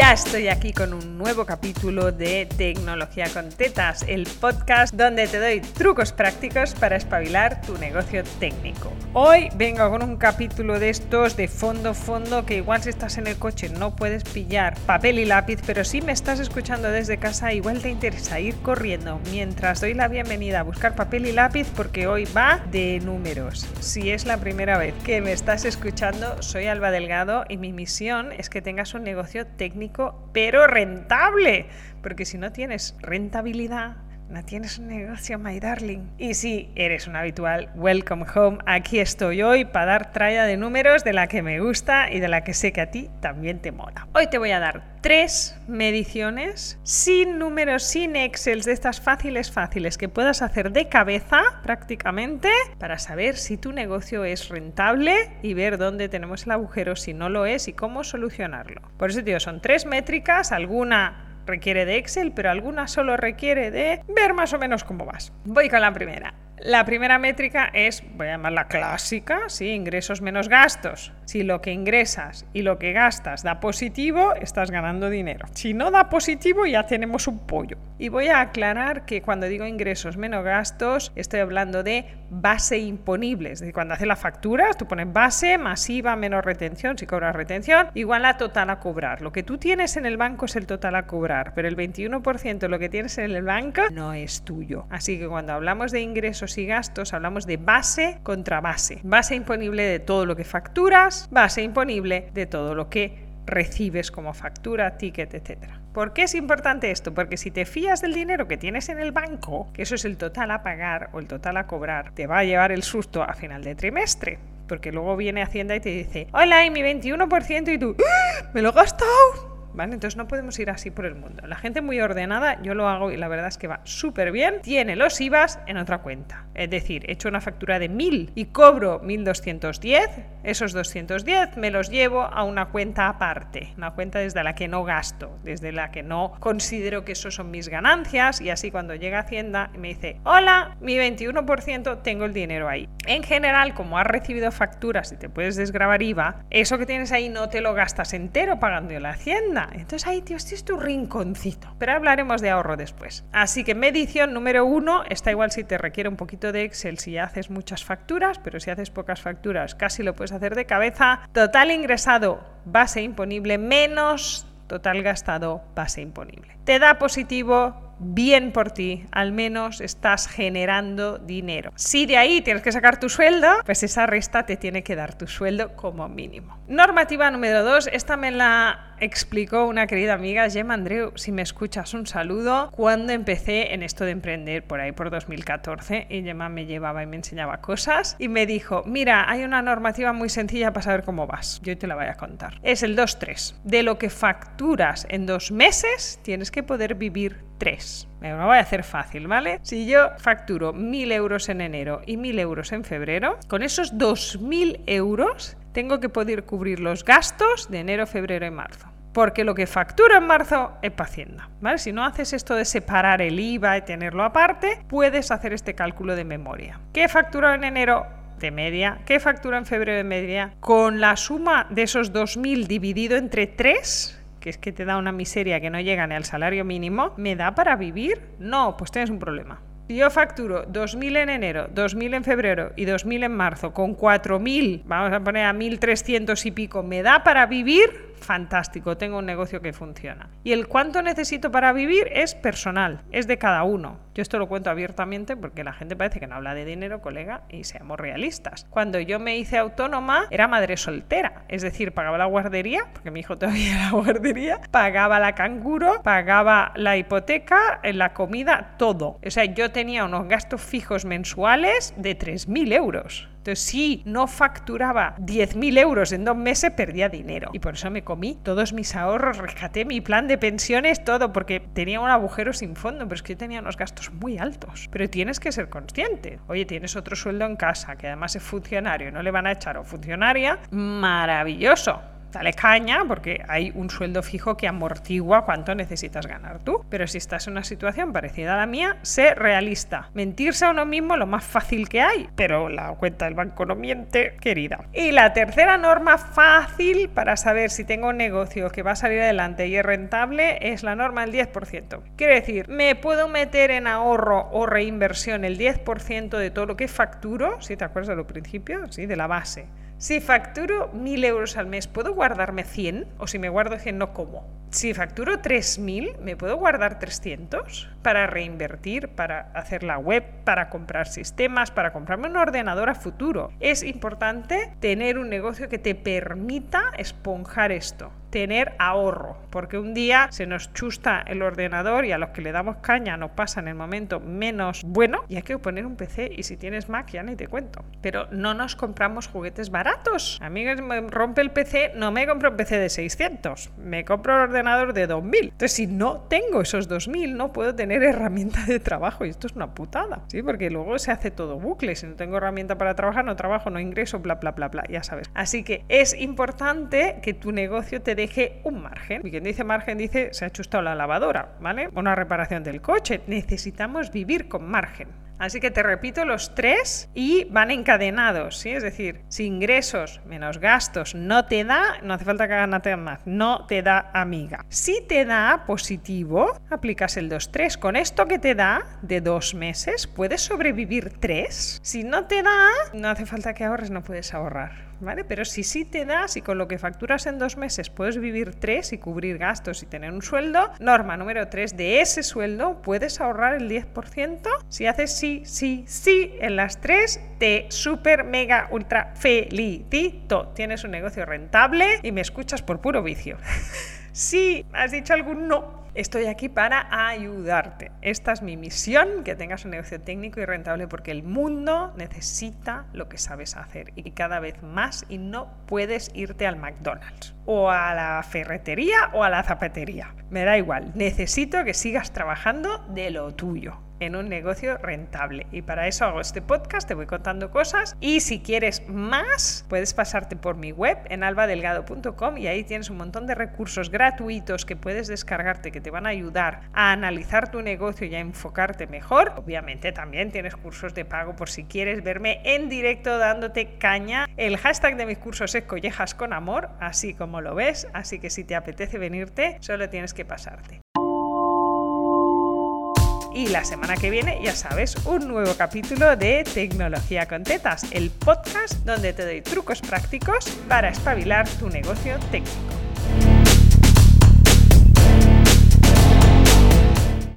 Ya estoy aquí con un nuevo capítulo de Tecnología con Tetas, el podcast donde te doy trucos prácticos para espabilar tu negocio técnico. Hoy vengo con un capítulo de estos de fondo fondo que igual si estás en el coche no puedes pillar papel y lápiz, pero si me estás escuchando desde casa igual te interesa ir corriendo mientras doy la bienvenida a buscar papel y lápiz porque hoy va de números. Si es la primera vez que me estás escuchando, soy Alba Delgado y mi misión es que tengas un negocio técnico pero rentable. Porque si no tienes rentabilidad, no tienes un negocio, my darling. Y si eres un habitual, welcome home. Aquí estoy hoy para dar tralla de números de la que me gusta y de la que sé que a ti también te mola. Hoy te voy a dar tres mediciones sin números, sin Excel, de estas fáciles, fáciles que puedas hacer de cabeza prácticamente para saber si tu negocio es rentable y ver dónde tenemos el agujero, si no lo es y cómo solucionarlo. Por eso, tío, son tres métricas, alguna requiere de Excel, pero alguna solo requiere de ver más o menos cómo vas. Voy con la primera. La primera métrica es, voy a llamarla clásica, ¿sí? ingresos menos gastos. Si lo que ingresas y lo que gastas da positivo, estás ganando dinero. Si no da positivo, ya tenemos un pollo. Y voy a aclarar que cuando digo ingresos menos gastos, estoy hablando de base imponible. Es decir, cuando haces la factura, tú pones base, masiva, menos retención, si cobras retención, igual a total a cobrar. Lo que tú tienes en el banco es el total a cobrar, pero el 21% de lo que tienes en el banco no es tuyo. Así que cuando hablamos de ingresos y gastos hablamos de base contra base. Base imponible de todo lo que facturas, base imponible de todo lo que recibes como factura, ticket, etc. ¿Por qué es importante esto? Porque si te fías del dinero que tienes en el banco, que eso es el total a pagar o el total a cobrar, te va a llevar el susto a final de trimestre. Porque luego viene Hacienda y te dice, hola, y mi 21% y tú, ¡Ah! me lo he gastado entonces no podemos ir así por el mundo. La gente muy ordenada, yo lo hago y la verdad es que va súper bien, tiene los IVAs en otra cuenta. Es decir, he hecho una factura de 1000 y cobro 1210, esos 210 me los llevo a una cuenta aparte, una cuenta desde la que no gasto, desde la que no considero que eso son mis ganancias y así cuando llega Hacienda me dice, hola, mi 21% tengo el dinero ahí. En general, como has recibido facturas y te puedes desgravar IVA, eso que tienes ahí no te lo gastas entero pagando la Hacienda entonces ahí, tío, este es tu rinconcito. Pero hablaremos de ahorro después. Así que medición número uno, está igual si te requiere un poquito de Excel si haces muchas facturas, pero si haces pocas facturas casi lo puedes hacer de cabeza. Total ingresado, base imponible, menos total gastado, base imponible. Te da positivo bien por ti, al menos estás generando dinero. Si de ahí tienes que sacar tu sueldo, pues esa resta te tiene que dar tu sueldo como mínimo. Normativa número 2, esta me la explicó una querida amiga, Gemma Andreu, si me escuchas un saludo, cuando empecé en esto de emprender por ahí por 2014 y Gemma me llevaba y me enseñaba cosas y me dijo, mira, hay una normativa muy sencilla para saber cómo vas, yo te la voy a contar. Es el 2-3. De lo que facturas en dos meses, tienes que poder vivir tres. Me lo voy a hacer fácil, ¿vale? Si yo facturo 1.000 euros en enero y 1.000 euros en febrero, con esos 2.000 euros tengo que poder cubrir los gastos de enero, febrero y marzo. Porque lo que facturo en marzo es para Hacienda. ¿vale? Si no haces esto de separar el IVA y tenerlo aparte, puedes hacer este cálculo de memoria. ¿Qué facturo en enero? de media. ¿Qué factura en febrero de media? Con la suma de esos 2.000 dividido entre 3, que es que te da una miseria que no llega ni al salario mínimo, ¿me da para vivir? No, pues tienes un problema. Si yo facturo 2.000 en enero, 2.000 en febrero y 2.000 en marzo, con 4.000, vamos a poner a 1.300 y pico, ¿me da para vivir? Fantástico, tengo un negocio que funciona. Y el cuánto necesito para vivir es personal, es de cada uno. Yo esto lo cuento abiertamente porque la gente parece que no habla de dinero, colega, y seamos realistas. Cuando yo me hice autónoma, era madre soltera, es decir, pagaba la guardería, porque mi hijo todavía era guardería, pagaba la canguro, pagaba la hipoteca, la comida, todo. O sea, yo tenía unos gastos fijos mensuales de 3.000 euros. Si no facturaba 10.000 euros en dos meses, perdía dinero. Y por eso me comí todos mis ahorros, rescaté mi plan de pensiones, todo, porque tenía un agujero sin fondo, pero es que yo tenía unos gastos muy altos. Pero tienes que ser consciente. Oye, tienes otro sueldo en casa, que además es funcionario, no le van a echar o funcionaria, maravilloso dale caña porque hay un sueldo fijo que amortigua cuánto necesitas ganar tú. Pero si estás en una situación parecida a la mía, sé realista. Mentirse a uno mismo lo más fácil que hay, pero la cuenta del banco no miente, querida. Y la tercera norma fácil para saber si tengo un negocio que va a salir adelante y es rentable es la norma del 10%. Quiere decir, me puedo meter en ahorro o reinversión el 10% de todo lo que facturo, si te acuerdas de lo principio, sí, de la base. Si facturo 1.000 euros al mes, ¿puedo guardarme 100? O si me guardo 100, no como. Si facturo 3.000, ¿me puedo guardar 300? Para reinvertir, para hacer la web, para comprar sistemas, para comprarme un ordenador a futuro. Es importante tener un negocio que te permita esponjar esto tener ahorro, porque un día se nos chusta el ordenador y a los que le damos caña nos pasa en el momento menos bueno y hay que poner un PC y si tienes Mac ya ni te cuento. Pero no nos compramos juguetes baratos. A mí me rompe el PC, no me compro un PC de 600, me compro un ordenador de 2000. Entonces si no tengo esos 2000 no puedo tener herramienta de trabajo y esto es una putada, ¿sí? Porque luego se hace todo bucle, si no tengo herramienta para trabajar, no trabajo, no ingreso, bla, bla, bla, bla, ya sabes. Así que es importante que tu negocio te deje un margen. Y quien dice margen dice se ha chustado la lavadora, ¿vale? Una reparación del coche. Necesitamos vivir con margen. Así que te repito los tres y van encadenados, ¿sí? Es decir, si ingresos menos gastos no te da, no hace falta que hagas más, no te da amiga. Si te da positivo, aplicas el 2-3. Con esto que te da de dos meses, puedes sobrevivir tres. Si no te da, no hace falta que ahorres, no puedes ahorrar. ¿vale? Pero si sí te das y con lo que facturas en dos meses puedes vivir tres y cubrir gastos y tener un sueldo, norma número tres, de ese sueldo puedes ahorrar el 10%. Si haces sí, sí, sí en las tres, te super, mega, ultra felicito. Tienes un negocio rentable y me escuchas por puro vicio. si has dicho algún no, Estoy aquí para ayudarte. Esta es mi misión, que tengas un negocio técnico y rentable porque el mundo necesita lo que sabes hacer y cada vez más y no puedes irte al McDonald's o a la ferretería o a la zapatería. Me da igual, necesito que sigas trabajando de lo tuyo en un negocio rentable. Y para eso hago este podcast, te voy contando cosas. Y si quieres más, puedes pasarte por mi web en albadelgado.com y ahí tienes un montón de recursos gratuitos que puedes descargarte que te van a ayudar a analizar tu negocio y a enfocarte mejor. Obviamente también tienes cursos de pago por si quieres verme en directo dándote caña. El hashtag de mis cursos es collejas con amor, así como lo ves. Así que si te apetece venirte, solo tienes que pasarte. Y la semana que viene, ya sabes, un nuevo capítulo de Tecnología con Tetas, el podcast donde te doy trucos prácticos para espabilar tu negocio técnico.